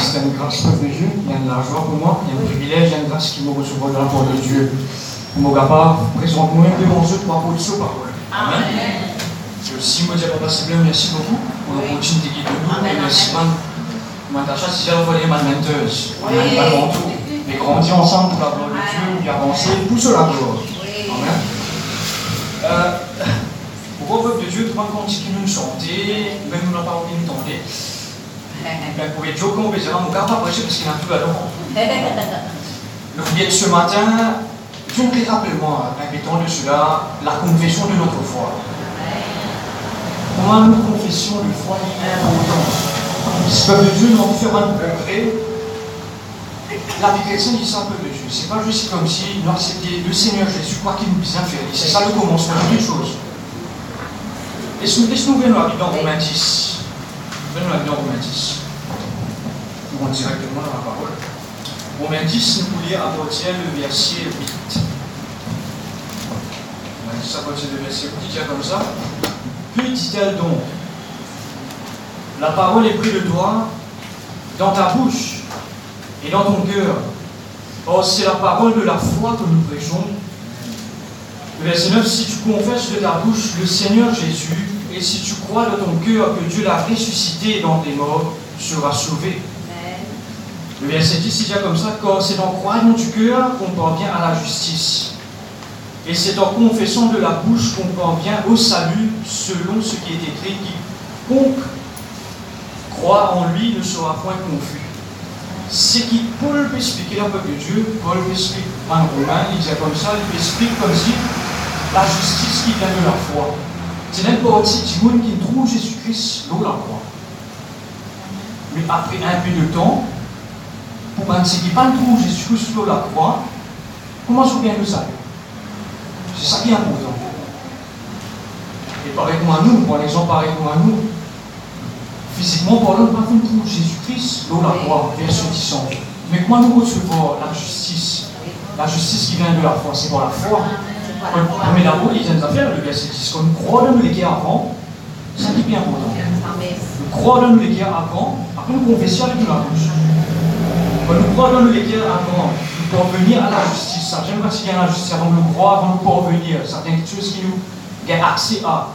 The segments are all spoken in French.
c'est une grâce, de Dieu. Il y a de la joie pour moi, il y a un privilège, il y a une grâce qui me reçoit de la part de Dieu. Mon papa, présente-moi devant eux pour apporter sa parole. Amen. Je aussi, moi, dire, papa, c'est bien, merci beaucoup pour l'opportunité qui de nous. Et merci, man. Natacha, si j'ai envoyé ma menteuse, ma tout. Mais grandir ensemble pour la gloire de Dieu, et avancer pour sur la gloire. Amen. Euh, pour le peuple de Dieu, tout le monde continue de chanter, même nous n'avons pas envie de Ben, les on ne va pas prêcher parce qu'il y a un peu à. Le ce matin, donc rappelle-moi, répétons de cela, la confession de notre foi. Comment une confession de foi est importante. Si peuple de Dieu nous fait un concret, la vie chrétienne dit ça un peu de Dieu. C'est pas juste comme si nous acceptions le Seigneur Jésus, quoi qu'il nous puisse faire. C'est ça le commencement d'une chose. Laisse-nous venir dans Romains 10. Venons dans Romains 10. Nous allons directement dans la parole. Romains 10, nous voulons lire à partir le verset 8. Romains 10 à partir du verset 8, il dit comme ça. Puis dit-elle donc, la parole est prise de toi dans ta bouche et dans ton cœur. Or, c'est la parole de la foi que nous prêchons. Le verset 9, si tu confesses de ta bouche le Seigneur Jésus, et si tu crois de ton cœur que Dieu l'a ressuscité dans tes morts, tu seras sauvé. Le verset 10, il dit comme ça, car c'est en croyant du cœur qu'on parvient à la justice. Et c'est en confessant de la bouche qu'on parvient au salut, selon ce qui est écrit, quiconque croit en lui ne sera point confus. Ce qui Paul peut expliquer un peuple de Dieu, Paul peut expliquer en Romain, il dit comme ça, il explique comme si la justice qui vient de la foi. C'est n'importe qui du monde qui trouve Jésus-Christ dans la croix. Mais après un peu de temps, pour ceux qui ne trouvent Jésus-Christ dans la croix, comment se bien le salut? C'est ça qui est important. Et pareil comme à nous, pour comme à nous, physiquement parlant, ne pouvons trouver Jésus-Christ dans la croix, verset 10 Mais comment nous recevons la justice? La justice qui vient de la foi, c'est par la foi. Mais d'abord, il y a des affaires, le verset 10. Quand nous croyons dans les avant, ça qui est bien important. Nous croyons dans les avant, après nous confessons avec la bouche. Quand nous croyons dans les avant, nous parvenir à la justice. Ça, j'aime pas s'il y a la justice avant de nous croire, avant de nous parvenir. Certaines choses qui nous gagnent accès à.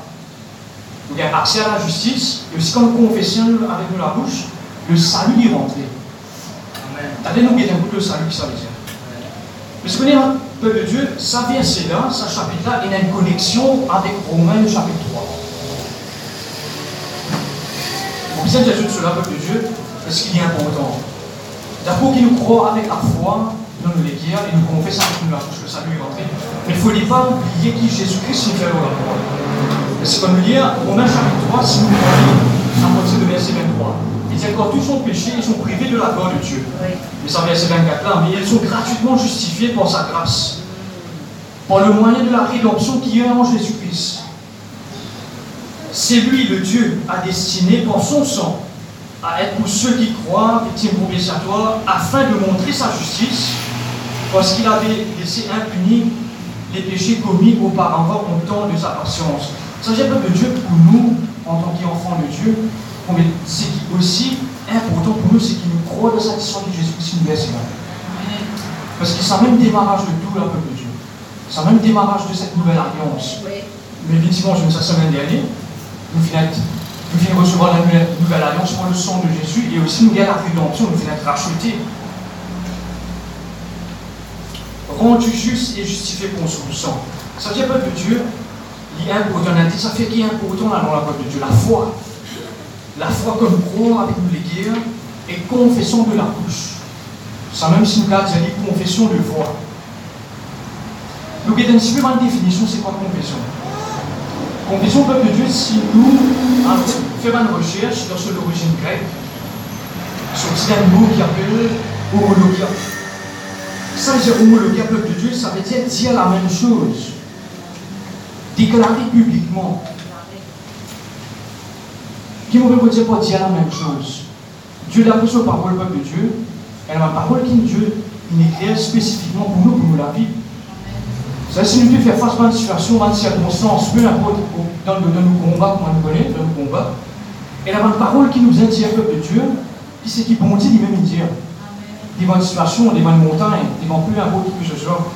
Nous gagnons accès à la justice, et aussi quand nous confessons avec nous la bouche, le salut est rentré. Amen. nous un peu le salut qui ça veut dire. Mais ce qu'on est un peuple de Dieu, ça verset-là, ça chapitre-là, il a une connexion avec Romains chapitre 3. On bien dire cela, peuple de Dieu, parce qu'il est important. D'abord qu'il nous croit avec la foi, dans les guerres, et nous confesse avec nous la que ça lui est rentré. Mais il ne faut pas oublier qui Jésus-Christ nous fait la croix. C'est comme lire Romains chapitre 3, si vous voulez, à partir de verset 23. Il dit encore tous sont péchés, ils sont privés de la gloire de Dieu. Mais ça verset 24 là, mais ils sont gratuitement justifiés par sa grâce. Par le moyen de la rédemption qui est en Jésus-Christ. C'est lui, le Dieu, a destiné par son sang à être pour ceux qui croient victimes propitiatoires afin de montrer sa justice parce qu'il avait laissé impunis les péchés commis auparavant au temps de sa patience. Ça, j'ai de Dieu pour nous, en tant qu'enfants de Dieu, ce qui est aussi important pour nous, c'est qu'il nous croit de satisfaire de Jésus-Christ universellement. Parce que c'est un même démarrage de tout le peuple de Dieu. C'est un même démarrage de cette nouvelle alliance. Mais effectivement, je me la semaine dernière, nous venons de recevoir la nouvelle alliance pour le sang de Jésus et aussi nous gagnons la rédemption, nous être rachetés. Rendu juste et justifié pour son sang. Ça veut dire, peuple de Dieu, il est important. Ça fait qui est important dans la peuple de Dieu La foi la foi que nous croyons avec nous les guerres et confession de la bouche. Ça même si nous dit confession de foi. Nous avons un petit peu de définition, c'est quoi confession? Confession, peuple de Dieu, si nous faisons une recherche sur l'origine grecque, sur un mot qui appelle homologia. Ça dire homologia, peuple de Dieu, ça veut dire dire la même chose. Déclarer publiquement qui nous veut dire pour dire la même chose. Dieu a pris sa parole, peuple de Dieu, et la parole qui Dieu il éclaire spécifiquement pour nous, pour nous la vie. Ça, si nous devons faire face à une situation, à une circonstance, peu importe dans, dans nos combats, comme on nous connaît, dans nos combats, et la parole qui nous indique, peuple de Dieu, c'est qui bon Dieu lui-même dire. Devant une situation, devant une montagne, devant peu importe que ce soit.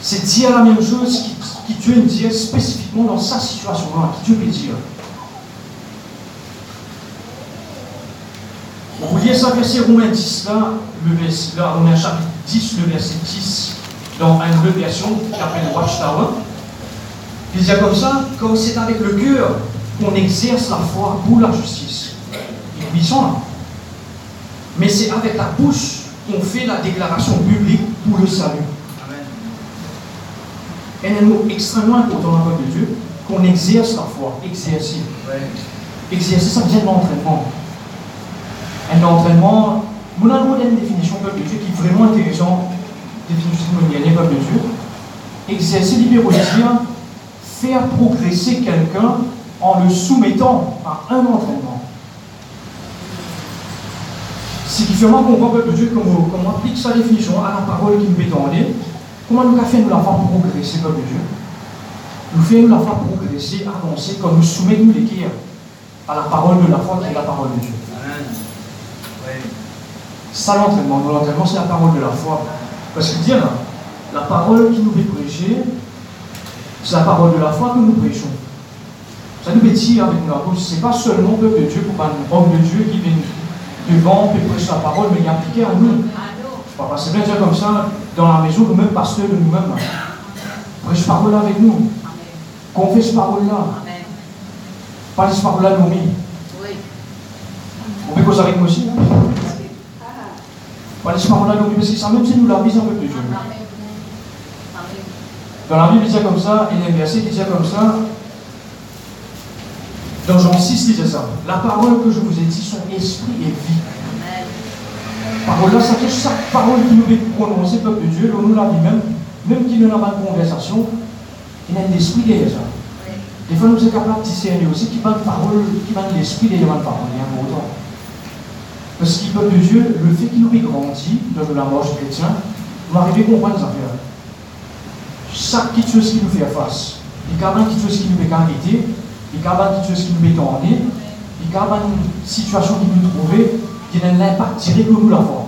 C'est dire la même chose qui, qui Dieu dit spécifiquement dans sa situation-là, qui Dieu peut dire. Vous voyez ça, verset Romains 10, là, le verset, là, Romains chapitre 10, le verset 10, dans une nouvelle version qui s'appelle Watchtower. Il dit comme ça, comme c'est avec le cœur qu'on exerce la foi pour la justice. Ils sont là. Mais c'est avec la bouche qu'on fait la déclaration publique pour le salut. Et un mot extrêmement important dans la de Dieu, qu'on exerce la foi, exercer. Exercer, ça vient de l'entraînement. Un entraînement, nous avons une définition peuple de Dieu qui est vraiment intéressante, définition de peuple de Dieu. Exercer, libérer, dire, faire progresser quelqu'un en le soumettant à un entraînement. C'est différent qu'on voit peuple de Dieu, comment, comment applique sa définition à la parole qui nous est donnée, comment nous fait nous la faire progresser, peuple de Dieu. Nous fait nous la faire progresser, avancer, comme nous soumettons l'équerre à la parole de la foi qui est la parole de Dieu. Ça l'entraînement. L'entraînement, c'est la parole de la foi. Parce que dire, la parole qui nous fait prêcher, c'est la parole de la foi que nous prêchons. Ça nous dire avec nous la bouche. Ce n'est pas seulement le peuple de Dieu, pour un homme de Dieu qui vient devant et prêcher la parole, mais il y a appliqué à nous. C'est bien dire comme ça, dans la maison, nous-mêmes, pasteurs de nous-mêmes, prêche parole avec nous. Cette parole-là. Pas cette parole-là, nous Oui. On peut causer avec moi aussi. Hein? Même, c'est nous la en peuple de Dieu. Dans la Bible, il dit comme ça, il y a un verset qui dit comme ça. Dans Jean 6, il dit ça. La parole que je vous ai dit, son esprit est vie. Parole là, ça chaque parole qui nous est prononcée, peuple de Dieu, nous la vie même, même qu'il n'y a pas de conversation, il y a un esprit derrière ça. Des fois, nous sommes capables de discerner aussi qui va de parole, qui va de l'esprit derrière la parole, il y a un. Parce que, peuple de Dieu, le fait qu'il nous ait grandi dans la marche chrétien, nous arrivons à comprendre les affaires chaque chose qui nous fait face, a une petite chose qui nous fait arrêter, a une petite chose qui nous il y a une situation qui nous trouve, qui a un impact direct nous la foi.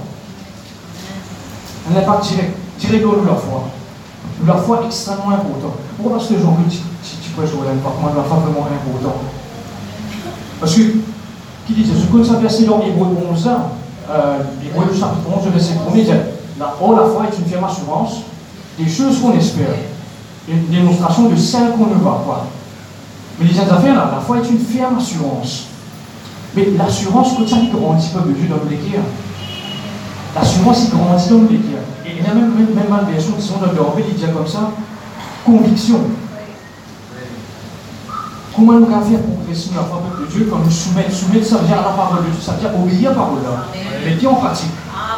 Un impact direct, direct nous la foi. La foi est extrêmement importante. Pourquoi? Parce que Jean-Luc, tu, tu jouer l'impact, moi, la foi vraiment important. Parce que, qui ça verset dans Hébreu 11, euh, Hébreu chapitre 11, verset 1, il dit, la, oh, la foi est une ferme assurance des choses qu'on espère, une démonstration de celles qu'on ne voit pas. Mais les affaires, là, la foi est une ferme assurance. Mais l'assurance, quand ça, grandit pas de Dieu dans le. L'assurance, il grandit dans le. Et il y a même, même, même une version qui sont dans le il dit comme ça, conviction. Comment nous allons faire progresser la foi de Dieu quand nous soumettons Soumettre, ça veut dire la parole de Dieu, ça veut dire obéir à la parole là. Mettez en pratique.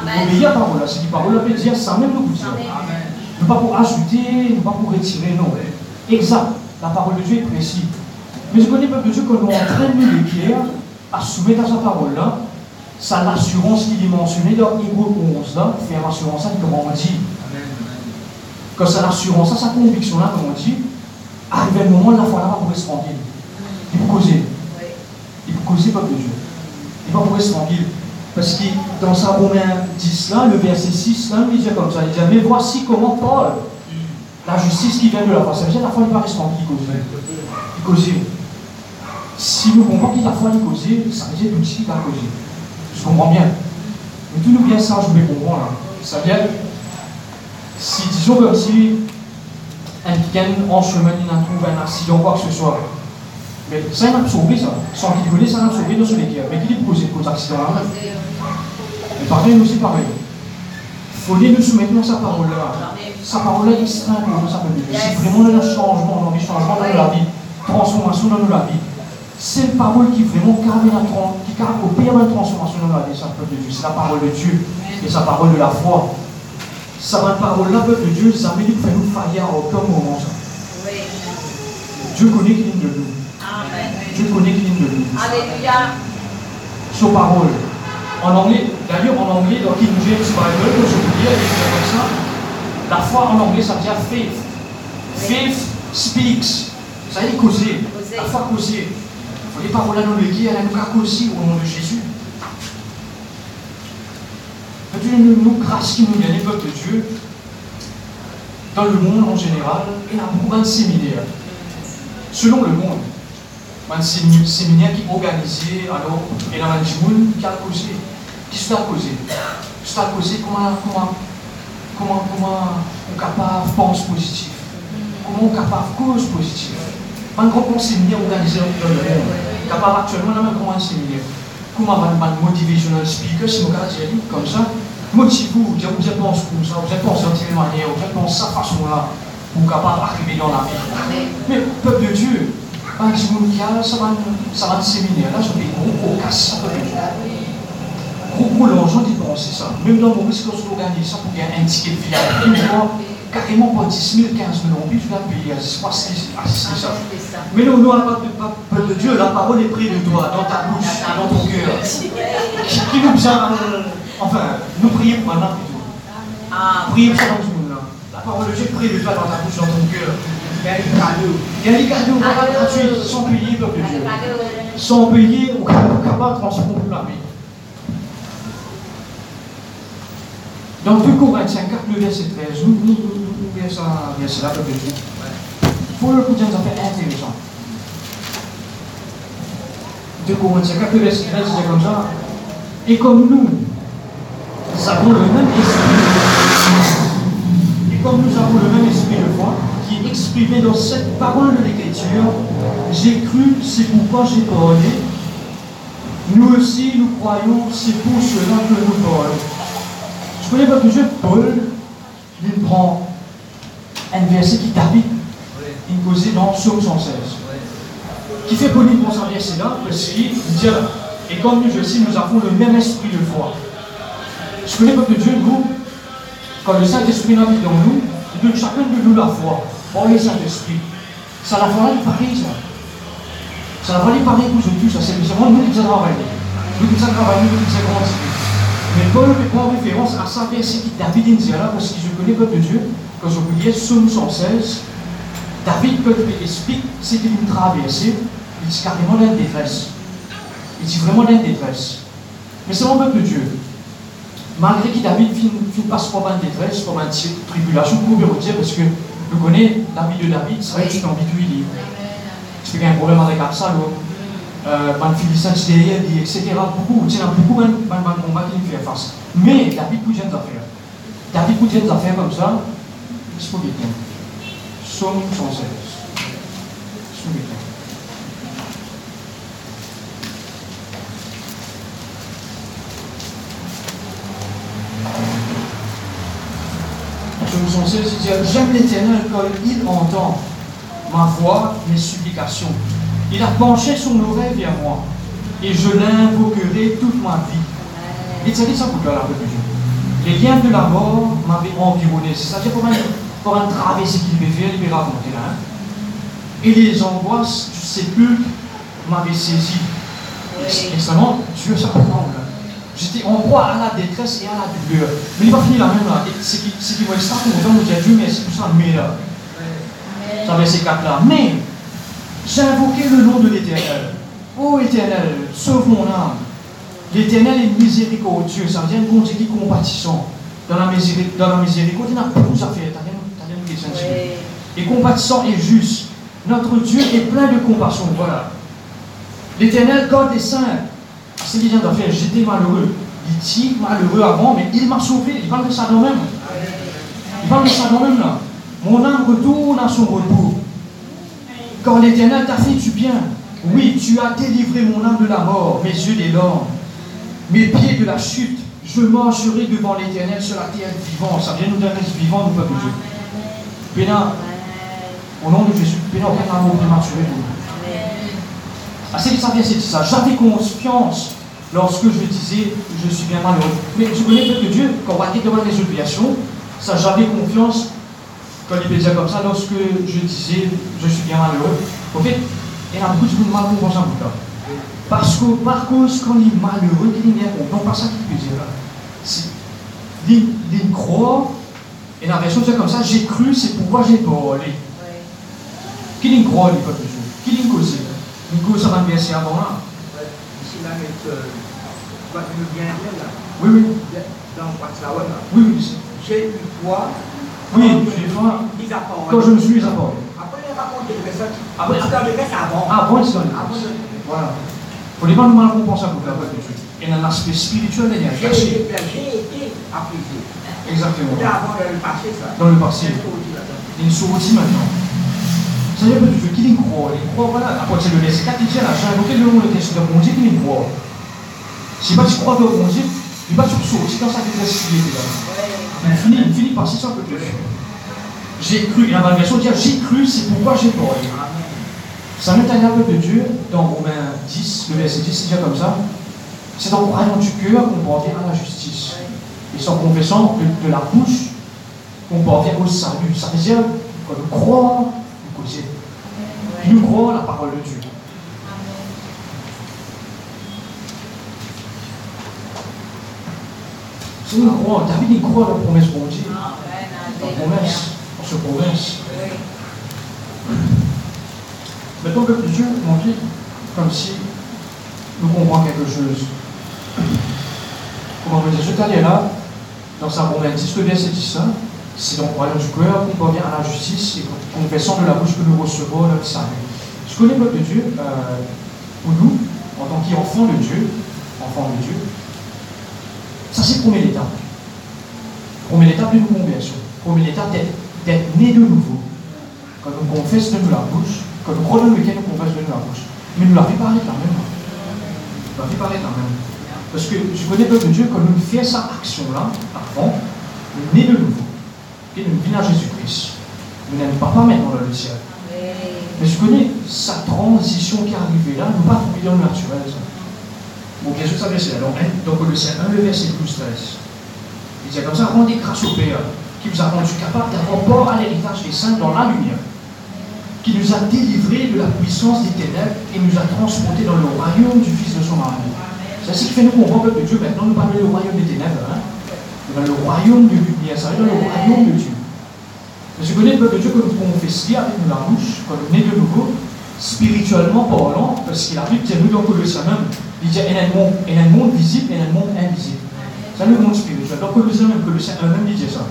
Obéir à la parole là, c'est la parole là veut dire ça même nous vous dire. Non pas pour ajouter, non pas pour retirer, non. Exact. La parole de Dieu est précise. Mais je connais peuple de Dieu que nous entraîne les pierres à soumettre à sa parole-là, ça l'assurance qu'il est mentionné dans Hébreu 11 là, faire l'assurance, comme on dit. Quand ça l'assurance, sa conviction-là, comme on dit, arrive le moment de la foi là, pour rester tranquille. Il faut causer. Il faut causer, peuple de Dieu. Il va pour rester tranquille. Parce que dans sa Romain 10, là, le verset 6, là, il dit comme ça, il dit, mais voici comment Paul, la justice qui vient de la foi, ça veut dire la foi n'est pas restante qui cause. Il Si nous comprenons qu'il la foi est causée, ça veut dire l'outil qui a causé. Je comprends bien. Mais tout nous bien ça, je me comprends là. Ça vient, si disons comme si un week-end en chemin, il trouve un accident, quoi que ce soit, mais ça, il a sauvé ça. Sans qu'il connaisse, ça a sauvé dans son équipe. Mais qu'il est posé pour accident là Mais par contre, nous, c'est pareil. Il faut nous soumettre à sa parole-là. Sa parole-là est extrêmement ça peut C'est vraiment le changement, dans le changement dans la vie, transformation dans la vie. C'est une parole qui vraiment carré la qui opère une transformation dans la vie, ça peut de Dieu. C'est la parole de Dieu et sa parole de la foi. Ça va parole-là, peuple de Dieu, ça veut dire que nous faillir à aucun moment. Ça. Dieu connaît qui est de nous. Dieu connais qui de nous. Alléluia. Sa parole. En anglais, d'ailleurs en anglais, dans King James Bible, comme je vous dis, comme ça, la foi en anglais, ça veut dire faith. Faith speaks. Ça veut dire causer. La foi causer. Les paroles à nous le dire, elle nous a causé au nom de Jésus. une, une grâce qui nous vient, les peuples de Dieu, dans le monde en général, il y a beaucoup de séminaires. Selon le monde, un séminaire qui est organisé, alors, il y a un monde qui a causé. Qui se a causé a causé comment, comment, comment, comment on est capable de penser positif. Comment on est capable de cause positive. Un grand séminaire organisé dans le monde. Capable actuellement, on a comment un séminaire. Comment motiver les speaker, si on dire comme ça. Motivez-vous, vous êtes pensé comme ça, vous êtes pensé de telle manière, vous êtes pensé de cette façon-là, pour capable d'arriver dans la vie. Mais, peuple de Dieu, un petit monde qui a, ça va, un séminaire, là, des gros, gros casses, ça gros l'argent dépenser ça. Même dans mon risque, lorsqu'on organise ça pour gagner un ticket de VIP, une fois, carrément pas 10 000, 15 000 euros, puis tu vas payer à 6 ça. Mais nous, nous, pas de peuple de Dieu, la parole est prise de toi, dans ta bouche, dans ton cœur. Qui nous besoin Enfin, nous prions maintenant plutôt. Ah. Priez pour ça dans tout le monde. La parole de Dieu prie de toi dans ta bouche, dans ton cœur. Des cadeaux. Il y a des cadeaux gratuits, sans payer, peuple de Dieu. Sans payer, on est capable de transformer la vie. Dans 2 Corinthiens 4, le verset 13, nous, nous, nous, nous, ça, verset là, peuple de Dieu. Pour le coup, ça fait intéressant. 2 Corinthiens 4, le verset 13, c'est comme ça. Et comme nous, nous avons le même esprit. Et comme nous avons le même esprit de foi, exprimé dans cette parole de l'Écriture, j'ai cru, c'est pourquoi j'ai parlé. Nous aussi, nous croyons, c'est pour cela que nous parlons. Je connais pas que Paul, il prend un verset qui David, il causait dans Psaume 116. Qui fait Paul prend ce verset-là, parce qu'il dit, et comme nous aussi, nous avons le même esprit de foi. Je connais pas que Dieu, nous, quand le Saint-Esprit habite dans nous, il donne chacun de nous la foi. Par le Saint-Esprit. Ça la fera pareil, ça. Ça la fera pareil pour nous ça. C'est vraiment nous qui avons travaillé. Nous qui avons travaillé, nous qui avons grandi. Mais Paul prend référence à ça verset qui David dit là, parce que je connais pas de Dieu, quand je voyais Psaume 116, David peut explique ce qu'il nous traversé, il dit carrément dans détresse. Il dit vraiment dans détresse. Mais c'est mon peuple de Dieu malgré que David ne passe pas de détresse, mal de tribulation, pour dire, parce que nous connaissons la de David, c'est vrai que c'est dans Bidouille. C'est qu'il y a un problème avec Absalom. Euh, ben, derrière, etc. Beaucoup, beaucoup qui fait face. Mais David des affaires. David comme ça, c'est pour quelqu'un. Somme 116. C'est pour. J'aime l'Éternel comme il entend ma voix, mes supplications. Il a penché son oreille vers moi, et je l'invoquerai toute ma vie. Et c'est ça pour la religion. Les liens de la mort m'avaient environné. C'est-à-dire pour un, pour traversé qu'il m'avait fait, il m'avait raconté Et les angoisses du sépulcre m'avaient saisi. Et, seulement Dieu s'attend. J'étais en proie à la détresse et à la douleur. Mais il va finir la même là. C'est qui, qui va être content de dire Dieu merci pour ça, mais là. Ça va ces quatre-là. Mais, j'ai invoqué le nom de l'Éternel. Ô Éternel, sauve mon âme. L'Éternel est miséricordieux. Ça veut dire un bon Dieu qui est compatissant. Dans la, miséricorde, dans la miséricorde, il n'a pas beaucoup à faire. T'as rien de question Et compatissant et juste. Notre Dieu est plein de compassion. Voilà. L'Éternel, God des saints, c'est de faire, j'étais malheureux. Il dit malheureux avant, mais il m'a sauvé. Il parle de ça dans même. Il parle de ça dans même là. Mon âme retourne à son repos. Quand l'Éternel t'a fait du bien, oui, tu as délivré mon âme de la mort, mes yeux des larmes, mes pieds de la chute. Je marcherai devant l'Éternel sur la terre vivante. Ça vient nous donner vivant, nous, peuple de Dieu. Pénin, au nom de Jésus, Pénin, aucun amour. Ah, c'est ça vient, c'est ça. J'avais confiance lorsque je disais je suis bien malheureux. Mais je connais que Dieu, quand on va dire devant les obligations, ça j'avais confiance quand il dire comme ça, lorsque je disais je suis bien malheureux. Il y a beaucoup de mal pour ça. Parce que par cause quand il est malheureux, il est bien Non, pas ça qu'il peut dire là. Il croit, et la version c'est comme ça, j'ai cru, c'est pourquoi j'ai parlé. Qui il croit, il peut toujours. Qui il cause Nico, ça va bien c'est avant là. Euh, là? Oui, oui. dans. Oui, oui. J'ai eu foi. Oui, j'ai foi. À part. Quand je me suis mis à parler. Après, il a raconté le message. Après- c'est le avant. Avant ça. de- Voilà. Faut les pas nous mal comprendre ça pour faire peuple de Dieu. Il y a un aspect spirituel et il y a un J'ai été j'ai été apprécié. Exactement. C'était avant de le passer, ça. Dans le passé. C'est trop dit là-dedans. Il nous sauve aussi maintenant. Ça veut dire que Dieu qui les croit, les croit, voilà. À partir de verset 4, il dit à la fin, invoquez le nom de texte de mon Dieu qui les croit. Si pas tu crois dans mon Dieu, il va te sortir dans sa détresse qui est là. Il finit, il finit par c'est ça que. J'ai cru, et la version dit j'ai cru, c'est pourquoi j'ai. Amen. Ça met un aveu de Dieu dans Romains 10, le verset 10, il dit comme ça. C'est en croyant du cœur qu'on parvient à la justice. Et c'est en confessant de, de la bouche qu'on parvient au salut. Ça veut dire qu'on nous croit, nous causer. Nous croit la parole de Dieu. Si nous croyons, David il croit la promesse de Dieu. La promesse, on se promesse. Maintenant que Dieu m'en dit comme si nous comprenons quelque chose. Comment me dire, cet année-là, dans sa Romain 10, le verset 10, hein, c'est le croyant du cœur qu'on parvient à la justice et confessant de la bouche que nous recevons notre salut. Je connais le peuple de Dieu, euh, pour nous, en tant qu'enfants de Dieu, enfants de Dieu, ça c'est première étape. Première étape de nos conversions. Première étape d'être- né de nouveau. Quand on confesse de nous la bouche, quand on croit dans lequel on confesse de nous la bouche. Mais nous l'avons parlé quand même. Nous quand même. Parce que je connais le peuple de Dieu, quand nous faisons cette action-là, avant, nous né de nouveau. Et nous venons à Jésus-Christ. Nous n'aimons pas, pas maintenant dans le ciel. Mais je connais sa transition qui est arrivée là, nous pas trouver dans le naturel. Ça. Bon, bien sûr, ça verset là. Donc, donc Colossiens 1, le verset 12, 13. Il dit comme ça, rendez grâce au Père, qui vous a rendu capable d'avoir port à l'héritage des saints dans la lumière, qui nous a délivrés de la puissance des ténèbres et nous a transportés dans le royaume du Fils de son amour. C'est ce qui fait nous comprendre, de Dieu, maintenant nous parlons du royaume des ténèbres, hein. Dans le royaume de lumière, ça veut dire le royaume de Dieu. Mais je connais le peuple de Dieu que nous confessons avec nous la bouche, quand nous nés de nouveau, spirituellement parlant, parce que la Bible dit nous dans Colossiens même, il dit il y a un monde, a un monde visible et un monde invisible. C'est le monde spirituel. Dans Colossiens même, Colossiens 1 même, il dit ça.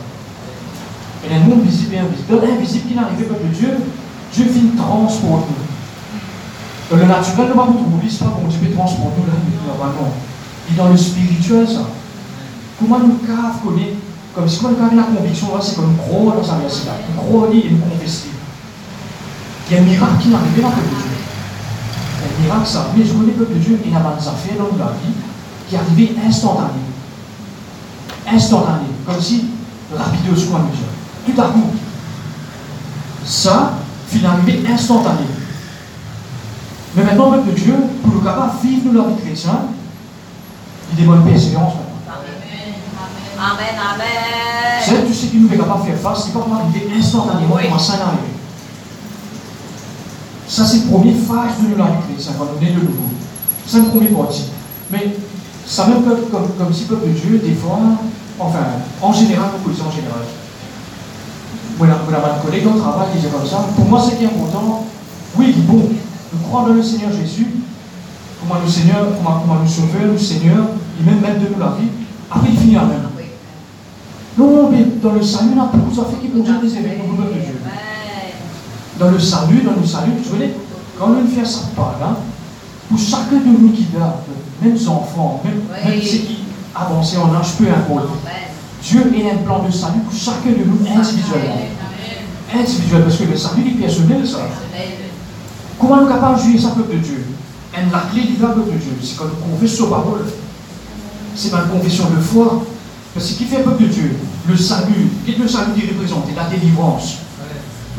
Il y a un monde visible et invisible. Dans l'invisible qui n'arrive pas de Dieu, Dieu finit transporter nous. Dans le naturel, nous ne pouvons pas trouver, c'est pas bon, Dieu peut transporter nous là, normalement. Et dans le spirituel, ça. Comment nous cave connaît, comme si nous cave la conviction, là, c'est comme croire dans sa verset là. Nous croire et nous confesser. Il y a un miracle qui n'arrive pas dans le peuple de Dieu. Il y a un miracle, ça. Mais je connais le peuple de Dieu, il a des affaires dans la vie qui arrivaient instantanément. Instantané. Comme si, ce qu'on nous dit. Tout à coup. Ça, finit arrivé instantané. Mais maintenant, le peuple de Dieu, pour nous capable de vivre nous, la vie chrétienne, il demande persévérance. Amen, amen. C'est tout ce qui nous est capable de faire face, c'est pas arriver instantanément Oui. comment ça est arrivé. Ça, c'est la première phase de la vie chrétienne, quand on est de nouveau. C'est une première partie. Mais ça même peut, comme, comme si peuple de Dieu, des fois, enfin, en général, beaucoup en général. Voilà, voilà, ma collègue au travail disait comme ça. Pour moi, ce qui est important, oui, bon. Nous croire dans le Seigneur Jésus, comment le Seigneur, comment, comment le Sauveur, le Seigneur, il même mettre de nous la vie. Après, il finit la même. Non, mais dans le salut, là, pour ça fait qu'il conduit des événements de Dieu. Dans le salut, dans le salut, tu connais, quand on fait ça part là, pour chacun de nous qui a, même enfants, même, Oui. même ceux qui avancent en âge, peu importe, Dieu a un plan de salut pour chacun de nous individuellement. Individuel, parce que le salut est personnel, ça. Comment nous sommes capables de jouer ça, peuple de Dieu? Et la clé du peuple de Dieu, c'est quand nous confessons sa parole. C'est ma confession de foi. Parce que qui fait peuple de Dieu, le salut, qu'est-ce que le salut qui représente? La délivrance.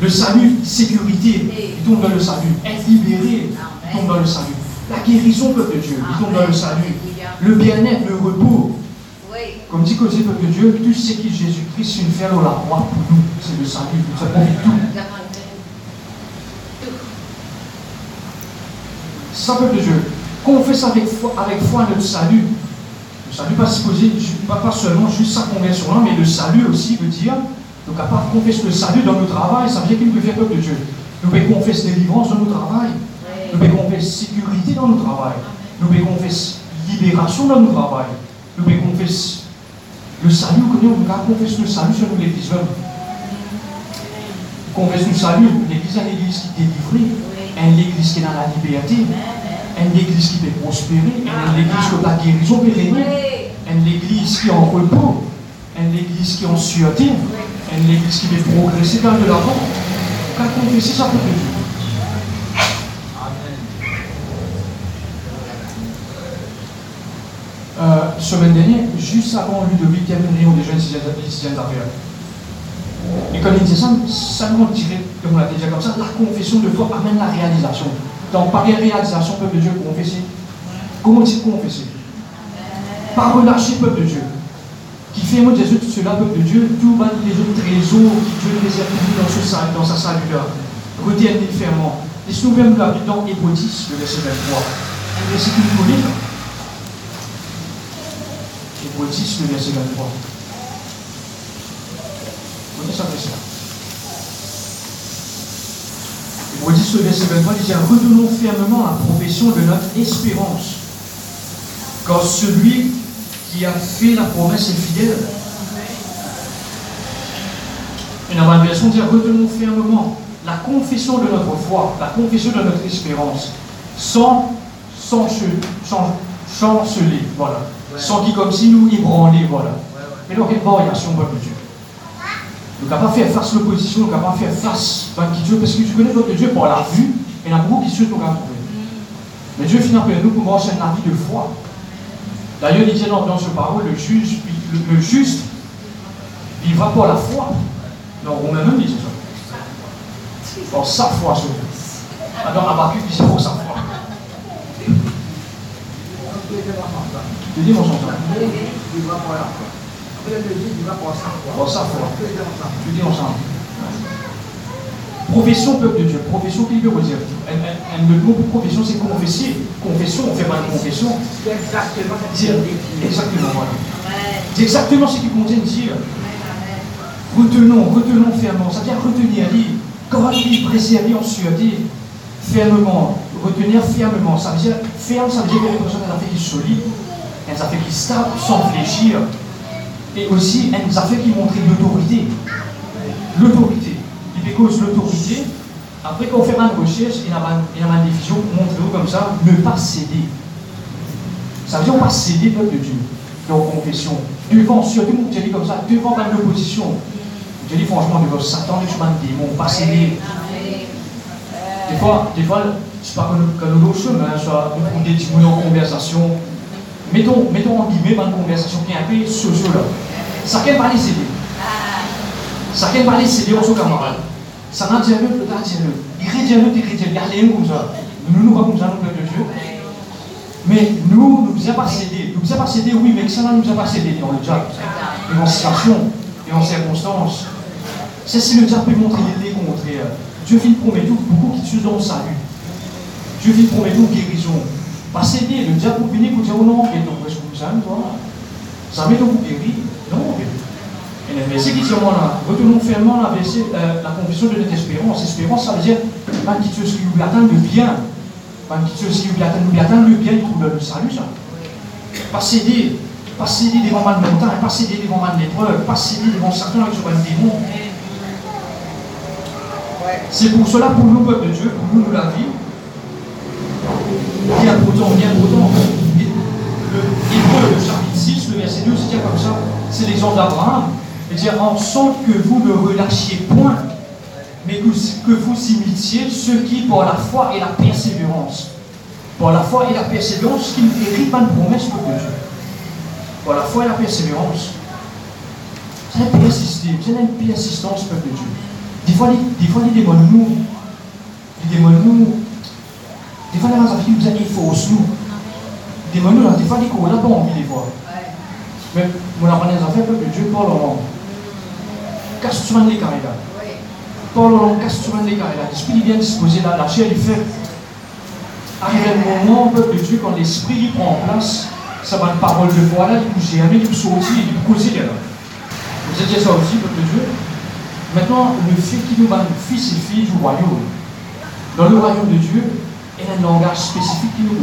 Le salut, sécurité, il tombe dans le salut. Être libéré, il tombe dans le salut. La guérison, peuple de Dieu, il tombe dans le salut. Le bien-être, le repos. Comme dit Cosé, peuple de Dieu, tout ce qui Jésus-Christ une faire dans la croix pour nous, c'est le salut. Ça profite tout. Ça, peuple de Dieu, confesse avec foi, avec foi notre salut. Le salut, pas, supposé, pas, pas seulement juste sa conversion, mais le salut aussi veut dire, nous capable de confesser le salut dans notre travail, ça veut dire qu'il nous faire peuple de Dieu. Nous pouvons confesser délivrance dans notre travail. Nous pouvons confesser sécurité dans notre travail. Nous pouvons confesser libération dans notre travail. Nous pouvons confesser Le salut, on confesse le salut sur l'église. Confesse le salut, l'église est une église qui est délivrée, une église qui est dans la liberté, une église qui peut prospérer, une église qui a la guérison peut une église qui est en repos, une église qui est en sûreté, une église qui peut progresser dans de l'avant. Quand confesser ça pour Dieu. Euh, semaine dernière, juste avant Ludovic, il y avait une réunion des jeunes citoyens d'affaires. Et comme il disait ça, ça nous dirait, comme on l'a déjà comme ça, la confession de foi amène la réalisation. Donc, par la réalisation, peuple de Dieu, confesser. Comment dit confesser Par relâcher, peuple de Dieu. Qui fait moi Jésus, cela, peuple de Dieu, tout va les autres trésors qui Dieu réserve dans, ce salut, dans sa salut-là. Retiennent-les fermement. Et si nous voulons la dans Hébrodice, le verset 23, un verset que nous 10, le verset 23. Vous connaissez ça Hébreux 10, le verset 23, il dit Retenons fermement la profession de notre espérance, car celui qui a fait la promesse est fidèle. Et dans ma version dit Retenons fermement la confession de notre foi, la confession de notre espérance, sans, sans, sans chanceler. Voilà sans qui comme si nous ébranler, voilà. Mais donc, il y a une variation, peuple de Ne pouvons pas faire face à l'opposition, ne pouvons pas faire face à Dieu, parce que tu connais notre Dieu par la vue, et il y a beaucoup qui se nous trouver. Mais Dieu finit par nous pour marcher la vie de foi. D'ailleurs, il dit dans, dans ce parole, le, juge, le, juste vivra par la foi. Non, on même dit ça. Pour sa foi, surtout. Alors, Abacuc, il dit pour sa foi. Je dis mon chanteur. Tu dis ensemble. Profession, peuple de Dieu. Profession, qui veut dire Le mot pour profession, c'est confesser. Confession, on fait pas de confession. C'est exactement Exactement, voilà. C'est exactement ce qu'il contient dire. Retenons, retenons fermement. Ça veut dire retenir, dit, correctement, préserver en sûreté, fermement. Retenir fermement. Ça veut dire, ferme, ça veut dire quelque chose qui est solide elles a fait qui stable sans fléchir. Et aussi, elles nous a fait qui montrer l'autorité. L'autorité. Et cause l'autorité, après qu'on fait une recherche, il y a une division, montre comme ça, ne pas céder. Ça veut dire ne pas céder peuple de Dieu. Dans confession. Devant, surtout, je dis comme ça, devant une opposition. Je dis franchement, devant Satan, je suis un démon, pas céder. Des fois, des fois, c'est pas que nous chemin, nous des en conversation, mettons, mettons en guillemets une conversation qui est un peu socio là. Pas céder. Ça ne pas les céder aux camarades. Ça n'a le, peut-être dit le. Il il chrétien, il y a rien comme ça. Nous, nous, comme ça, nous, de Dieu. Mais nous, nous ne pouvons pas céder. Nous ne pas céder, oui, mais ça ne nous a pas céder dans le diable. Et en situation, et en circonstances. C'est si le diable peut montrer les contraires. Dieu vit promettre beaucoup qui tuent dans le salut. Dieu vit promettre guérison. Pas céder, le diable pour venir pour dire oh non, et donc, est-ce que vous savez, toi Ça met vous guérir Non, et le verset qui dit là, retenons fermement la, verset, euh, la confession de notre espérance. Espérance, ça veut dire, pas qui te qui atteint le bien. Pas qui te qui atteint le bien, il trouve le salut, ça. Pas céder, pas céder devant mal montagne, pas céder devant mal l'épreuve, pas céder devant Satan avec son démon. C'est pour cela, pour nous, peuple de Dieu, pour nous, nous la vie, Bien pourtant, bien pourtant. Le chapitre 6, le verset 2, c'est comme ça. C'est l'exemple d'Abraham. Il dit en sorte que vous ne relâchiez point, mais que, vous imitiez ceux qui, par la foi et la persévérance, par la foi et la persévérance, qui hérite pas de promesse pour Dieu. Par la foi et la persévérance. C'est un persister, c'est une persistance, peuple de Dieu. Des fois, les, des fois, les démons nous, les démons nous, des fois, les gens qui nous ont fausse nous. Des fois, des fois, les cours, on n'a pas envie de les voir. Mais mon apprenez les affaires, que Dieu parle en que tu les là Parle en que tu les là L'esprit vient disposer là, la chair, il fait. Arrive un moment, peuple de Dieu, quand l'esprit prend en place, ça va une parole de foi là, il peut sortir, il peut causer là. Vous étiez ça aussi, peuple de Dieu Maintenant, le fait qui nous bat, fils et filles du royaume. Dans le royaume de Dieu, a un langage spécifique qui nous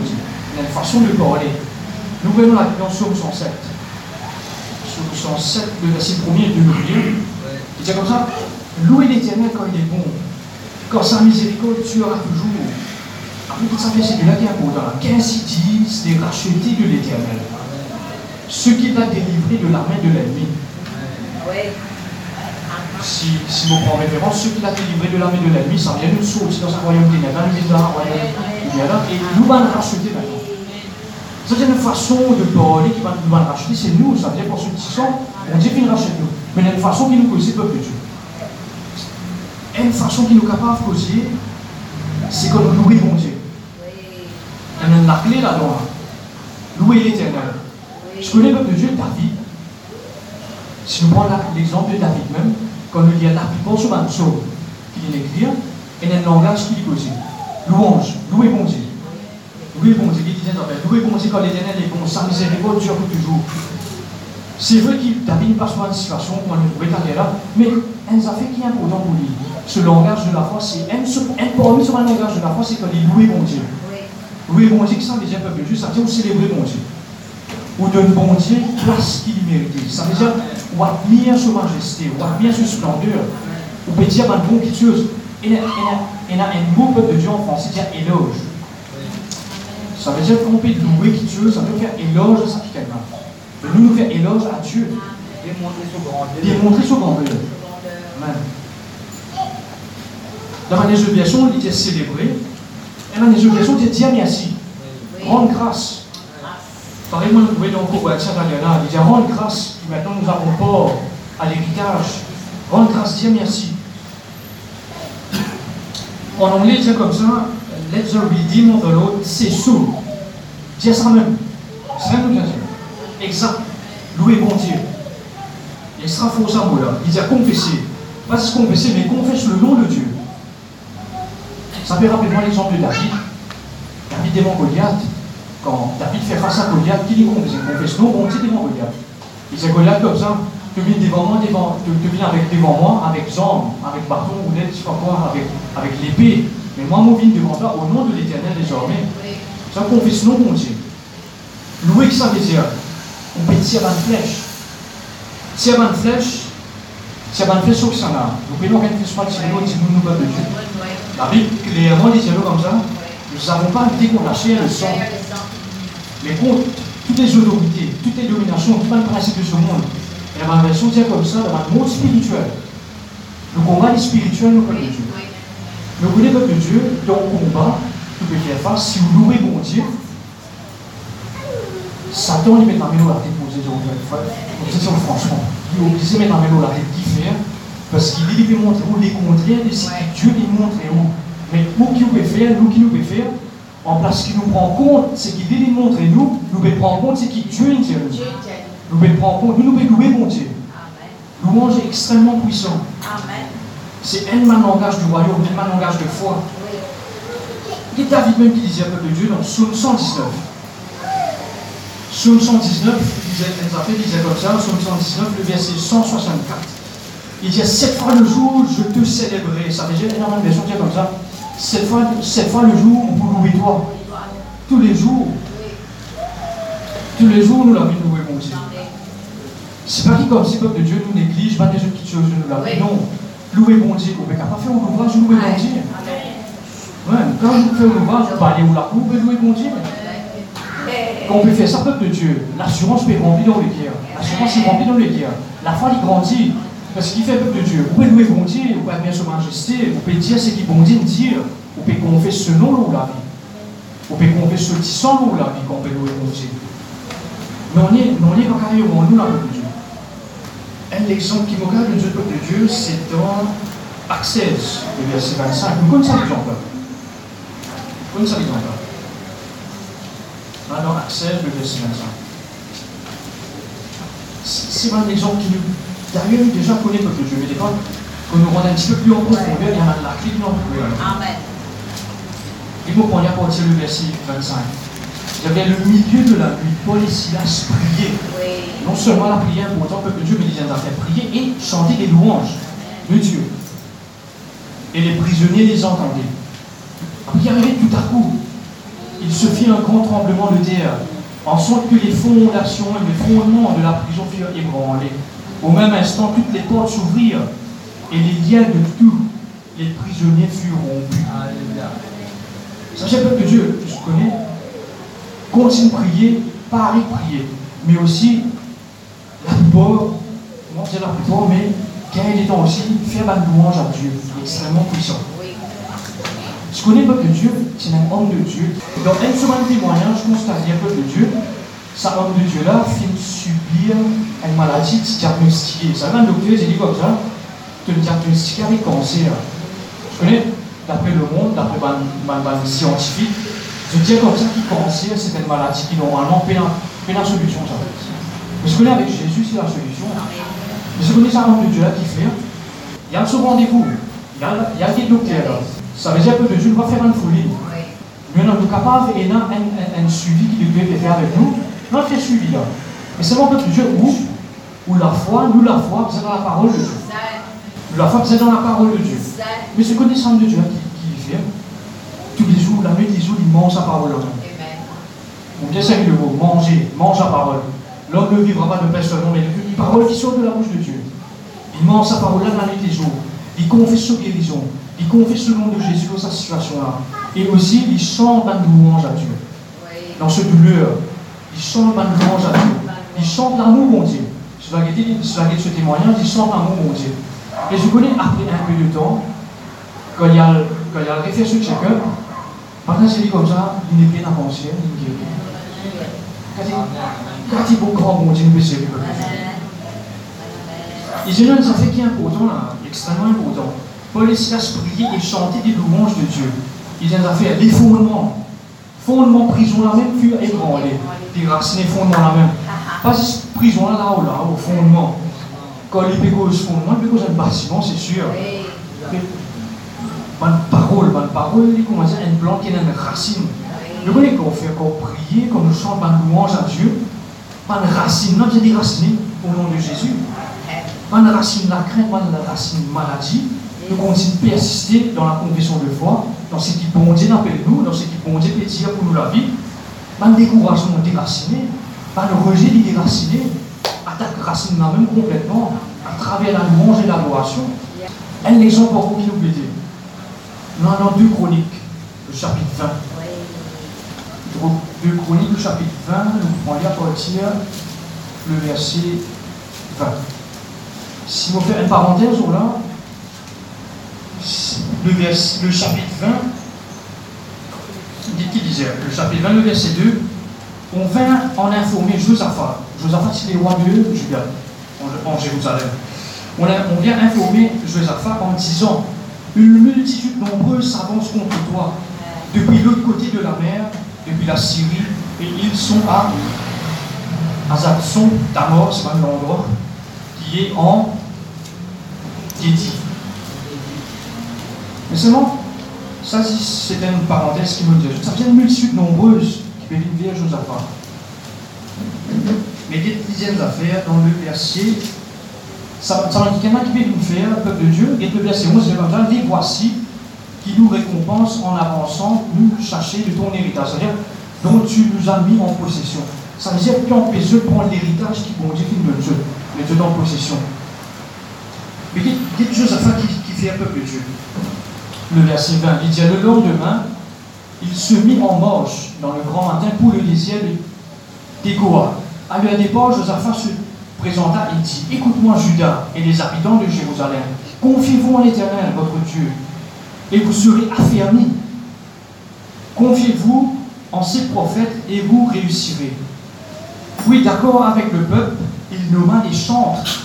a une façon de parler. Nous venons la dans Psaume 107. 107, le verset 1er et 2, le lire. Il dit comme ça Louez l'Éternel quand il est bon, quand sa miséricorde tuera toujours. Après tout ça, c'est de là qui est important. Qu'ainsi disent les rachetés de l'Éternel, ceux qui l'a délivré de la main de l'ennemi. Si, si prenez référence, ceux qui l'a délivré de la main de l'ennemi, ça vient d'une source dans un royaume ténébreux, dans un royaume ténébreux, et nous allons racheter maintenant. C'est une façon de parler qui va nous racheter, c'est nous, ça dire pour ceux qui sont, on dit qu'il rachète nous. Mais il y a une façon qui nous cause, c'est peuple de Dieu. Et une façon qui nous capable de causer, c'est nous louons mon Dieu. Il y a la clé là-dedans. Louer l'éternel. Je connais le peuple de Dieu, David. Si nous prenons l'exemple de David même, quand nous lisons David, bon sur un psaume qu'il écrit, il y a un langage qui dit cause. Louange, louer mon Dieu. Louer bon Dieu, il disait louer bon Dieu quand l'éternel est bon, sa miséricorde dure toujours. C'est vrai qu'il passe par situation où on est trouvé là, mais un affaire qui est important pour lui. Ce langage de la foi, c'est un, parmi sur un langage de la foi, c'est quand il louer bon Dieu. Louer bon Dieu, ça veut dire peuple juste, ça veut dire célébrer bon Dieu. Ou donner bon Dieu place qu'il mérite. Ça veut dire ou admire sa majesté, ou admire sa splendeur. Ou peut dire un bon qui Il y a un mot peuple de Dieu en français, dire éloge. Ça veut dire qu'on peut louer qui Dieu, ça veut faire éloge à sa. De nous nous faire éloge à Dieu. Démontrer son grandeur. Démontrer son grandeur. Amen. Dans les obligations, il dit célébrer. Et dans les obligations, il dit dire merci. Rendre grâce. Pareil, moi, nous trouvons dans le cours il dit rendre grâce. Maintenant, nous avons port à l'héritage. Rendre grâce, dire merci. En anglais, dit comme ça, let the redeem of the Lord c'est sous. Dis ça même. C'est même bien sûr. Exact. Louer bon Dieu. Il sera faux ça, là. Il dit à confesser. Pas se confesser, mais confesse le nom de Dieu. Ça fait moi l'exemple de David. David devant Goliath. Quand David fait face à Goliath, qui dit confesse Il confesse non, bon Dieu devant Goliath. Il dit Goliath comme ça. Tu viens devant moi, devant, tu, viens avec, devant moi, avec jambes, avec bâton, ou je sais pas quoi, avec, avec l'épée. Mais moi, mon vie devant toi, au nom de l'éternel désormais, ça confesse non, mon Dieu. Louer, que ça veut dire On peut tirer une flèche. Tirer une flèche, tirer une flèche au Sana. Nous pouvons rien faire tirer l'autre, nous nous pas de Dieu. La Bible, clairement, dit comme ça nous n'avons pas été qu'on a le sang. Mais contre toutes les autorités, toutes les dominations, tous les principes de ce monde, et la version dit comme ça, dans le monde spirituel. Le combat est spirituel, nous connaissons Dieu. Mais vous voulez que Dieu, dans le combat, vous pouvez faire face, si vous louez bon Dieu, Satan, il met la main la tête pour vous dire, franchement, il est obligé de mettre la main la tête qui fait, parce qu'il dit, il veut montrer où les contraires de ce que Dieu lui montre où. Mais nous qui nous pouvons faire, nous qui nous pouvons faire, en place qui nous prend compte, ce qu'il dit montrer nous, nous pouvons prendre compte ce qui Dieu nous dit. Nous pouvons prendre compte, nous nous pouvons louer mon Dieu. Louange est extrêmement puissant. C'est un langage du royaume, un langage de foi. Il y a David même qui disait un peuple de Dieu dans Psaume 119. Psaume 119, il disait, il disait comme ça, Psaume 119, le verset 164. Il dit Sept fois le jour, je te célébrerai. Ça dire énormément de versions comme ça. Sept fois, le jour, on peut louer toi. Tous les jours. Tous les jours, nous l'avons loué, mon Dieu. C'est pas qui comme si peuple de Dieu nous néglige, pas des petites choses, nous l'avons. Non. Louer mon Dieu, on ne peut pas faire un ouvrage, louer mon Dieu. Ouais, quand on fait un ouvrage, on va aller où la coupe, louer mon Dieu. Quand on peut faire ça, peuple de Dieu, l'assurance peut remplir dans le cœur. L'assurance est remplie dans le cœur. La foi, il grandit. Parce qu'il fait peuple de Dieu. Vous pouvez louer bon Dieu, vous pouvez admirer sa majesté, vous pouvez dire ce qui bon Dieu dire, vous pouvez confesser ce nom là la vie. Vous pouvez confesser ce petit sang là la vie qu'on peut louer bon Dieu. Mais on est, on est quand même au nous là, peuple de Dieu. Un exemple qui me garde de Dieu, peuple de Dieu, c'est dans Access, le verset 25. Vous connaissez l'exemple Vous connaissez l'exemple Dans Access, le verset 25. C'est un exemple qui nous D'ailleurs, déjà connaît peuple de Dieu, mais des fois, quand nous rendons un petit peu plus en profondeur, il y en a de la clé de Amen. Il faut prendre à partir du verset 25. Il y avait le milieu de la nuit, Paul et Silas priaient. Non seulement la prière pour autant peuple de Dieu, mais ils ont fait prier et chanter des louanges de Dieu. Et les prisonniers les entendaient. Après, il arrivait tout à coup. Il se fit un grand tremblement de terre. en sorte que les fondations et les fondements de la prison furent ébranlés. Au même instant, toutes les portes s'ouvrirent et les liens de tous les prisonniers furent rompus. Alléluia. Sachez de Dieu, je connais, continue de prier, pas de prier, mais aussi la plupart, comment dire la plupart, mais quand il est temps aussi, faire la louange à Dieu, extrêmement puissant. Je connais peuple de Dieu, c'est un homme de Dieu. Dans un second témoignage, je constate un peuple de Dieu, homme de Dieu-là finit subir une maladie diagnostiquée. Ça va un docteur, j'ai dit comme ça, te diagnostiquer avec cancer. Je connais, d'après le monde, d'après les scientifique, je dis comme ça que cancer, c'est une maladie qui normalement fait la solution. Ça. Mais je connais avec Jésus, c'est la solution. Mais je connais ça homme de Dieu là qui fait. Il y a ce rendez-vous, il y a, il y a des docteurs là. Ça veut dire que Dieu va faire une folie. Mais on est capable et un, un, un, un suivi qui devait faire avec nous. On fait suivi là. Mais c'est mon Dieu où, où la foi, nous la foi, c'est dans la parole de Dieu. La foi, c'est dans la parole de Dieu. Mais ce connaissant de Dieu qui, qui fait, tous les jours, la nuit, les jours, il mange sa parole. On bien sait le mot, manger, mange la parole. L'homme ne vivra pas de pain seulement, mais de parole qui sort de la bouche de Dieu. Il mange sa parole là la nuit des jours. Il confesse sa guérison. Il confesse le nom de Jésus dans sa situation-là. Et aussi, il chante un louange à Dieu. Dans ce douleur, il chante un louange à Dieu. Il chante l'amour, mon Dieu. Je vais arrêter je vais ce témoignage, il chante l'amour, mon Dieu. Et je connais après un peu de temps, quand il y a, y a le réflexe de chacun, pendant que dit comme ça, il n'est bien avancé, il me dit, quand il- quand il est grand, mon Dieu, il me sait Amen. Et ce jeune, ça fait qui est important, là, extrêmement important. Paul et Silas priaient et chantaient des louanges de Dieu. Ils ont fait les fondements. Fondements, prison là même, furent ébranlés. Des racines, fondements là même. Pas juste prison là, là, ou là, au fondement. Quand il pégo au fondement, il pégo un bâtiment, c'est sûr. Bonne parole, bonne parole, il comment dire, une plante qui a une racine. Nous connaissons qu'on fait, qu'on prie, qu'on nous chante une louange à Dieu. Pas une racine, non, j'ai des racines au nom de Jésus. Pas une racine de la crainte, pas une racine de maladie. Nous continuons de persister dans la confession de foi, dans ce qui bon Dieu appelle nous, dans ce qui bon Dieu dire pour nous la vie. Pas de découragement déraciné, pas de rejet déraciné, attaque racine même complètement à travers la louange et l'adoration. Un exemple pour qui nous plaît. Nous avons deux chroniques, le chapitre 20. Oui. Deux chroniques, le chapitre 20, nous à partir le verset 20. Si vous faites une parenthèse, là, le, chapitre 20, dites qui disait, le chapitre 20, le verset 2, on vint en informer Josaphat. Josaphat, c'est le roi de Juda, en, Jérusalem. On, a- on vient informer Josaphat en disant Une multitude nombreuse s'avance contre toi depuis l'autre côté de la mer, depuis la Syrie, et ils sont à Azatson, Tamor, c'est pas un endroit, qui est en Guédi. Mais seulement, ça c'est- une parenthèse qui me dit, ça vient une multitude nombreuse qui peut venir Josaphat. Mais des dizaines d'affaires dans le verset, ça, ça dire qu'il y en a qui peut nous faire, le peuple de Dieu, et le verset 11, c'est comme ça, les voici qui nous récompense en avançant, nous chercher de ton héritage, c'est-à-dire dont tu nous as mis en possession. Ça veut dire qu'on peut prendre l'héritage qui bon Dieu qui nous donne, mais Dieu en possession. Mais chose à faire qui, qui fait un peuple de Dieu? Le verset 20, il dit le lendemain, il se mit en marche dans le grand matin pour le désert de Tekoa. À lui départ, Josaphat se présenta et dit Écoute-moi, Judas et les habitants de Jérusalem, confiez-vous en l'Éternel, votre Dieu, et vous serez affermis. Confiez-vous en ses prophètes et vous réussirez. Oui, d'accord avec le peuple, il nomma des chantres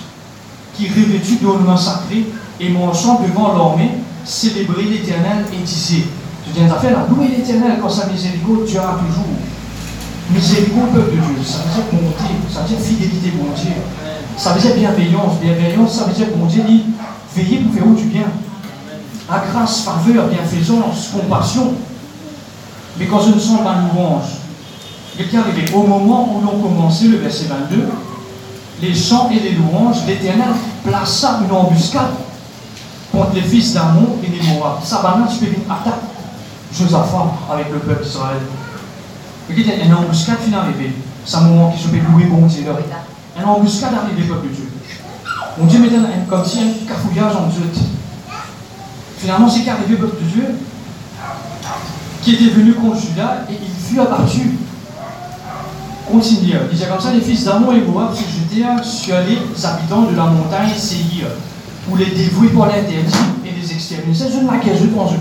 qui, revêtus d'ornements sacrés et marchant devant l'armée, célébraient l'Éternel et disaient Je viens d'affaire là, louez l'Éternel quand sa miséricorde durera toujours. Miséricorde, peuple de Dieu, ça veut dire bonté, ça veut dire fidélité, bon Dieu. Ça veut dire bienveillance. Bienveillance, ça veut dire bon Dieu dit veillez pour faire du bien. À grâce, faveur, bienfaisance, compassion. Mais quand ce ne sont pas louanges, il est arrivé au moment où l'on commençait le verset 22, les chants et les louanges, l'Éternel plaça une embuscade contre les fils d'Amon et des Moab. Là, tu peux une attaque. Josaphat avec le peuple d'Israël. A une embuscade qui est arrivée. C'est un moment qui se fait louer bon Dieu. Un embuscade arrivé, peuple de Dieu. Mon Dieu mettait un- comme si un cafouillage en Dieu. Finalement, c'est qu'arrivé, peuple de Dieu, qui était venu contre Judas et il fut abattu. Continue. Il disait comme ça, les fils d'Amon et Moab se jetèrent sur les habitants de la montagne Séhir, pour les dévouer pour l'interdit et les exterminer. C'est une laquelle je pense.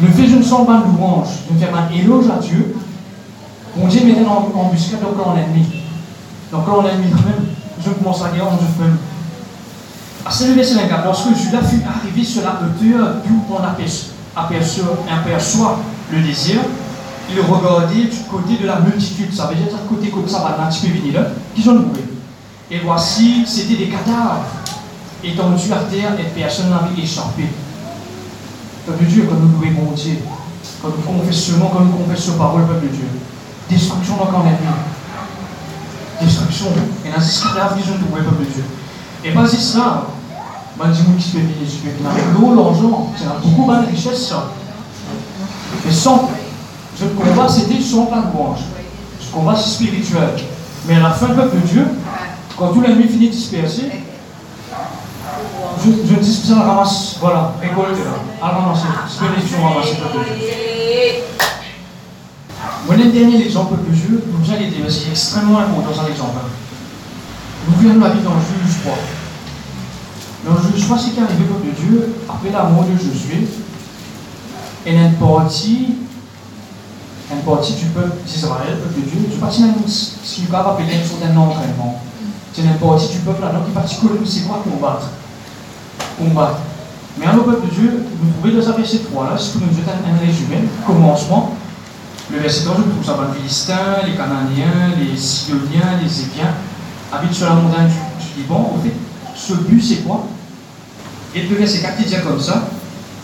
Le fait, je ne sens pas de louange, je ne fais pas éloge à Dieu. Mon Dieu mettait en embuscade là, on ennemi. On ennemi quand même. Je commence à dire en Dieu même. C'est le verset 24. Lorsque Judas fut arrivé sur la hauteur d'où on aperçoit, le désir, il regardait du côté de la multitude. Ça veut dire côté comme ça, va un petit peu qui sont trouvés. Et voici, c'était des cadavres étendus à terre et personne n'avait échappé. Peuple de Dieu, quand nous louons mon Dieu, quand nous confessons, quand nous confessons parole, peuple de Dieu, destruction dans quand ennemi. Destruction. Et dans cadavre, ils ont trouvé, peuple de Dieu. Et pas juste ça, ben, dis-moi qui se fait je avec l'eau, l'argent, c'est beaucoup de richesse, ça. Mais sans, ce combat, c'était sans de louange. Ce combat, c'est spirituel. Mais à la fin, peuple de Dieu, quand tout l'ennemi finit de disperser, je, je dis que ça ramasse, voilà, récolte là, à ramasser, spirituellement ramasser, peuple de Dieu. Moi, le dernier exemple que je nous a été c'est extrêmement important, cet exemple. Nous venons de la vie dans le juge 3. Dans le juge 3, c'est qu'arrivé peuple de Dieu, après la mort de Josué, et une partie, une partie du peuple d'Israël, peuple de Dieu, partie même ce qu'il va appeler une sorte d'entraînement. C'est une partie du peuple là, qui est parti c'est quoi combattre Combattre. Mais alors, peuple de Dieu, vous trouvez dans ce verset 3 là, ce que nous faisons un résumé, commencement. Le verset 3, je trouve ça les Philistins, les Cananéens, les Sidoniens, les Épiens, habitent sur la montagne du, Liban. Au fait, ce but, c'est quoi? Et le verset 4, il dit comme ça,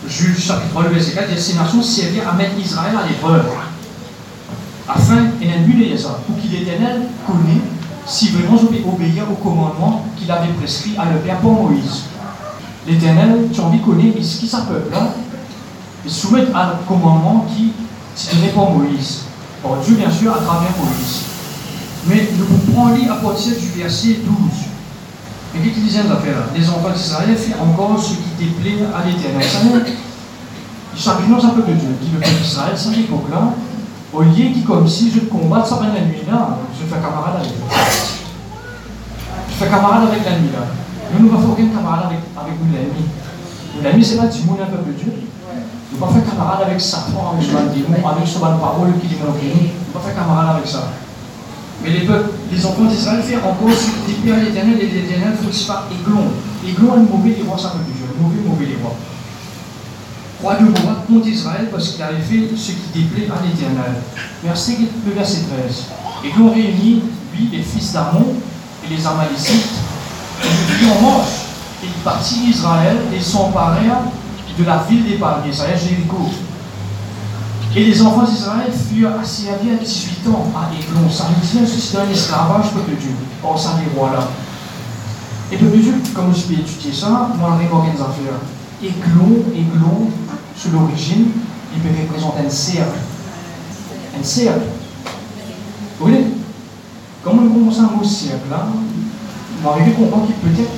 Juge chapitre 3, le verset 4, il Ces nations servirent à mettre Israël à l'épreuve. Afin, et un but ça, pour qu'il l'Éternel connaît si vraiment je vais obéir au commandement qu'il avait prescrit à leur père pour Moïse. L'Éternel, tu as envie connaître, et ce qui s'appelle là, et soumettre à un commandement qui donné pour Moïse. Par Dieu, bien sûr, à travers Moïse. Mais nous pouvons lire à partir du verset 12. Et qu'est-ce qu'il disait l'affaire là? Les enfants d'Israël firent encore ce qui déplaît à l'Éternel. Dire, Chacun un peu de Dieu, qui le peuple d'Israël, cette époque-là, au lieu qui, comme si je combatte ça pendant la nuit là, je fais camarade avec eux. Je fais camarade avec l'ennemi là. Nous ne faisons aucun camarade avec, avec nous, l'ennemi. L'ennemi, c'est pas Timon, un peuple Dieu. Nous ne pas faire camarade avec Satan, avec démon, avec ce bonne parole qui est dans nous. Nous ne pas faire camarade avec ça. Mais les peuples, les enfants d'Israël firent encore ce qui déplaît à l'éternel, et l'éternel pas aiglon. Aiglon est mauvais les rois, ça peuple Dieu. Mauvais, mauvais les rois. Roi de Moab contre Israël parce qu'il avait fait ce qui déplaît à l'éternel. Verset, le verset 13. Et l'on réunit, lui, les fils d'Amon et les Amalécites, marche. Et ils partirent d'Israël et s'emparèrent de la ville palmiers, ça est, Jéricho. Et les enfants d'Israël furent asservis à 18 ans à Églon. Ça veut dire que c'était un esclavage, peuple de Dieu. Or, ça les rois là. Et peuple de Dieu, comme je peux étudier ça, moi, on a des affaires. Églon, Églon, sur l'origine, il peut représenter un cercle. Un cercle. Vous voyez? Comme on commence un mot cercle, là, va arriver à comprendre qu'il peut-être,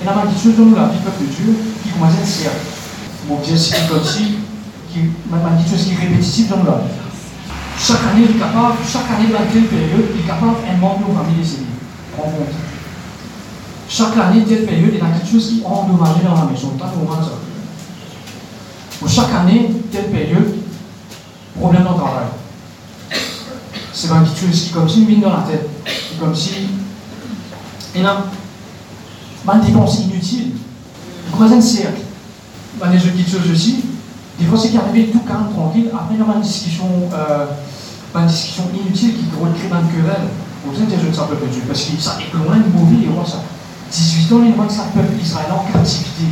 il y a quelque chose dans la vie peuple de Dieu, qui commence un cercle. Bon, bien c'est comme si, qui, même quelque chose qui est répétitif dans la vie. Chaque année, il est capable, chaque année, dans telle période, il est capable un membre de la famille. Prends compte. Chaque année, telle période, il y a quelque chose qui est endommagé dans la maison. Pas normal ça. Pour chaque année, telle période, problème dans le travail. C'est quelque chose qui comme si une mine dans la tête. Comme si. Et là, une dépense inutile. Un cercle. Ben, les autres choses aussi. Des fois, c'est qui arrive tout calme, tranquille. Après, il y a une discussion, euh, une discussion inutile qui crée dans le querelle. Vous savez, je ne sais pas. Parce que ça est loin de mauvais, et ça. 18 ans, il voit que ça peuple Israël en captivité.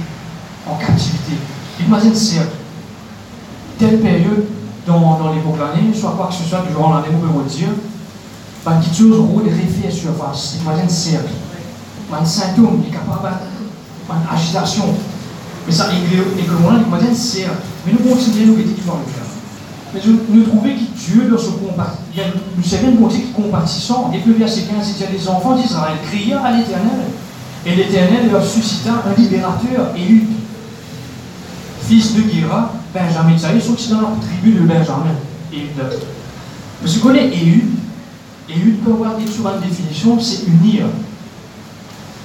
En captivité. Imagine cercle telle période dans, dans de l'année, soit quoi que ce soit durant l'année, on peut dire, ben, quelque chose roule et refait surface. Imagine cercle. Un symptôme, il est capable d'une agitation. Mais ça, il est loin, imagine un cercle. Mais nous continuons, nous, qui va le faire. Mais nous, nous trouvons que Dieu, dans y a, nous savons une qui compatissant. Et puis, verset 15, il dit les enfants d'Israël crièrent à l'Éternel. Et l'Éternel leur suscita un libérateur, Éhud, fils de Gira, Benjamin. Vous savez, sorti dans la tribu de Benjamin. Éhud. Vous connaissez Éhud, quand on regarde sur une définition, c'est unir.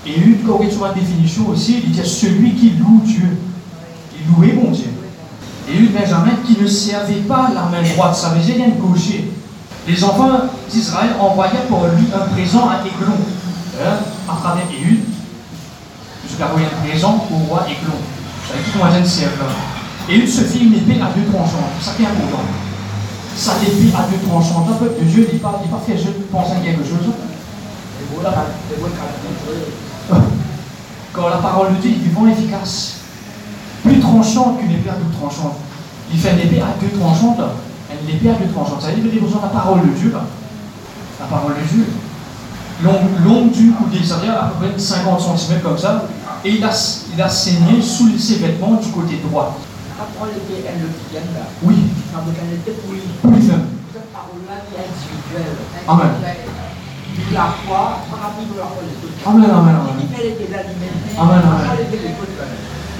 Quand on regarde sur une définition aussi, il dit celui qui loue Dieu. Il louait mon Dieu. Éhud Benjamin qui ne servait pas la main droite, ça veut dire qu'il gaucher. Les enfants d'Israël envoyèrent pour lui un présent à Églon. Hein, à travers Éhud, jusqu'à envoyer un présent au roi Églon. Qui comment dire serve là. Éhud se fit une épée à deux tranchants. Ça qui est important. Ça épée à deux tranchants. Un peuple de Dieu, n'est pas, pas fait je pense à quelque chose. Quand la parole de Dieu est vivant efficace, plus tranchante qu'une épée à deux tranchants. Il fait une épée à deux tranchants, une épée à deux tranchants. Ça veut dire besoin de la parole de Dieu. La parole de Dieu. Longue, longue du coudé, ça veut dire à peu près 50 cm comme ça. Et il a, il a saigné sous ses vêtements du côté droit. L'épée, elle le là. Oui, Ça veut dire qu'elle était pour lui. plus même. Cette parole-là qui est individuelle. Amen. Il la Dieu. Amen, amen, amen. Amen.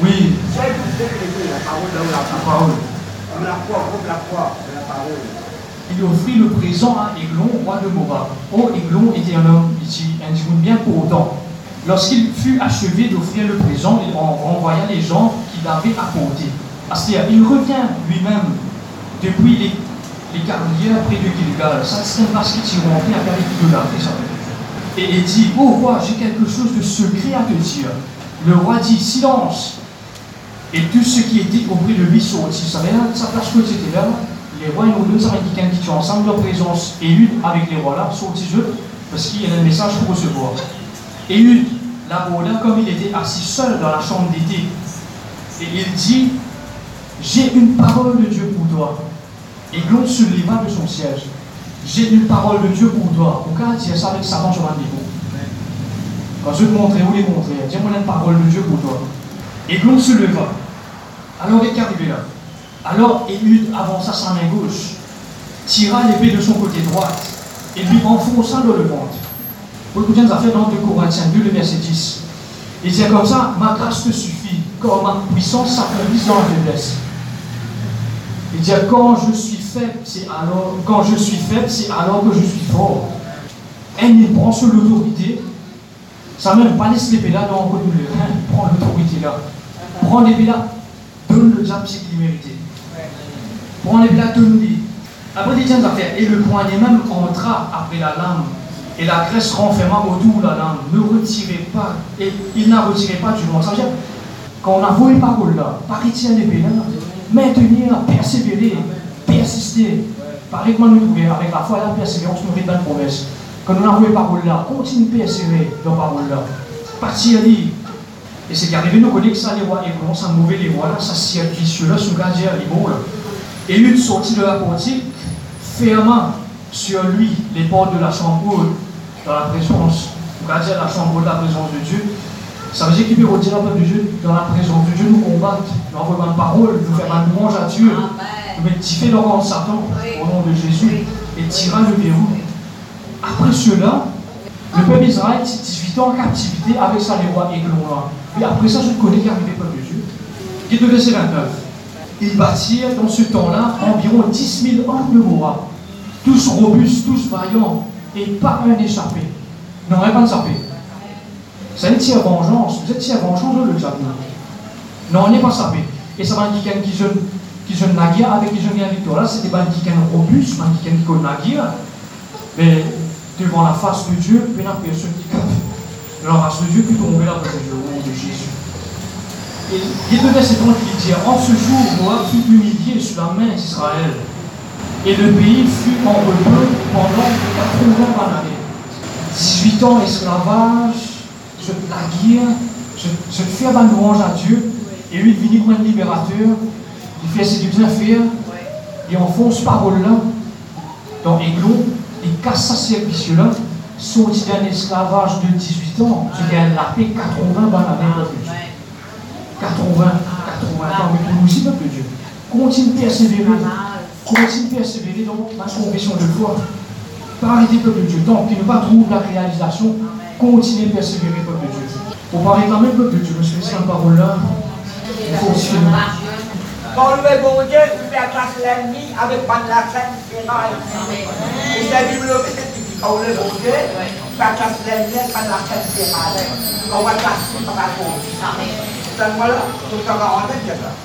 Oui, la parole la. On la on la parole. Il offrit le présent à Églon, roi de Moab. Oh, Églon était un homme, ici, un bien pour autant. Lorsqu'il fut achevé d'offrir le présent, il en renvoya les gens qu'il avait apportés. C'est-à-dire, il revient lui-même depuis les, carrières près de Gilgal. Ça, c'est un parce qu'il s'y rempli à faire l'idolâtrie. Et il dit, oh roi, j'ai quelque chose de secret à te dire. Le roi dit, silence. Et tout ce qui était auprès de lui sortit. Ça place que c'était là, les rois, ils ont deux quelqu'un qui tient ensemble leur présence. Et une avec les rois là, sortis eux, parce qu'il y a un message pour recevoir. Et une, là-bas, là, comme il était assis seul dans la chambre d'été, et il dit, j'ai une parole de Dieu pour toi. Et Glon se leva de son siège. J'ai une parole de Dieu pour toi. Cas dire ça avec Satan sur un niveau. Quand je te montrer où les montrer, dis-moi une parole de Dieu pour toi. Et Glon se leva. Alors il est arrivé là? Alors Éhud avança sa main gauche, tira l'épée de son côté droit et lui enfonça dans le ventre. Vous nous affaires dans 2 Corinthiens 2, le verset 10. Il dit comme ça, ma grâce te suffit, car ma puissance s'accomplisse dans la faiblesse. Il dit quand je suis faible, c'est alors quand je suis faible, c'est alors que je suis fort. Elle il prend sur l'autorité. Ça même pas laisser l'épée là dans le Prends l'autorité là. Prends l'épée là, donne le diable ce qu'il méritait. Prends l'épée là, donne-lui. Après, il tient à faire. Et le poignet même entra après la lame. Et la graisse renferma autour de la lame. Ne retirez pas. Et il n'a retiré pas du monde. Ça veut dire, quand on a voué parole là, pas retirer l'épée là, maintenir, persévérer, persister. Pareil comment nous trouver avec la foi et la persévérance, nous dans la promesse. Quand on a voué parole là, continue de persévérer dans la parole là. Partir libre. Et c'est qu'arrivé, nous connaissons ça, les rois, et comment ça mauvais les rois là, ça ciel vicieux là, sous gardien, les là. Et une sortie de la portique, fermant sur lui les portes de la chambre dans la présence, gardien la chambre de la présence de Dieu. Ça veut dire qu'il peut retirer la peuple de Dieu dans la présence de Dieu, nous combattre, nous envoyer une parole, nous faire un louange à Dieu, nous tiffer le rang de Satan au nom de Jésus et tirer le verrou. Après cela, le peuple d'Israël, 18 ans en captivité avec sa les rois Églon là. Puis après ça, je connais qui arrivé peuple de Dieu. Qui est de verset 29. Ils bâtirent dans ce temps-là environ 10 000 hommes de Moab, tous robustes, tous vaillants, et pas un échappé. Non, pas échappé. Ça n'est pas vengeance. Vous êtes si à vengeance de le diable. Non, on n'est pas sapé. Et ça va dire qui jeune qui jeune naguia avec qui jeune victoire. Là, c'était qui robuste, pas qui qui naguia. Mais devant la face de Dieu, il y a personne qui capte. La face de Dieu, puis tomber là nom de Jésus. Et il a deux versets qui dit En ce jour, Moab fut humilié sous la main d'Israël. Et le pays fut en repos pendant 80 années. 18 ans esclavage, je la guerre, je, je fais ma louange à Dieu, et lui, il vient comme un libérateur, il fait qu'il bien faire, il enfonce parole-là dans Aiglon, il casse sa service-là, sorti d'un esclavage de 18 ans, tu gagnes la paix 80 dans la main de Dieu. 80, 80 ans, mais pour nous aussi, peuple de Dieu. Continue de persévérer. Continue de persévérer dans ma confession de foi. Pas arrêter, peuple de Dieu. Tant qu'il ne pas trouve la réalisation, continuez de persévérer, peuple de Dieu. Pour parler quand même, peuple de Dieu, monsieur, cette parole-là, aussi Quand le bon Dieu, fait place l'ennemi avec pas de la scène ferraille. Et c'est Bible qui quand le bon Dieu, fait place l'ennemi avec pas de la ferraille. On va classer par rapport. Donc voilà, tout ça va c'est ça.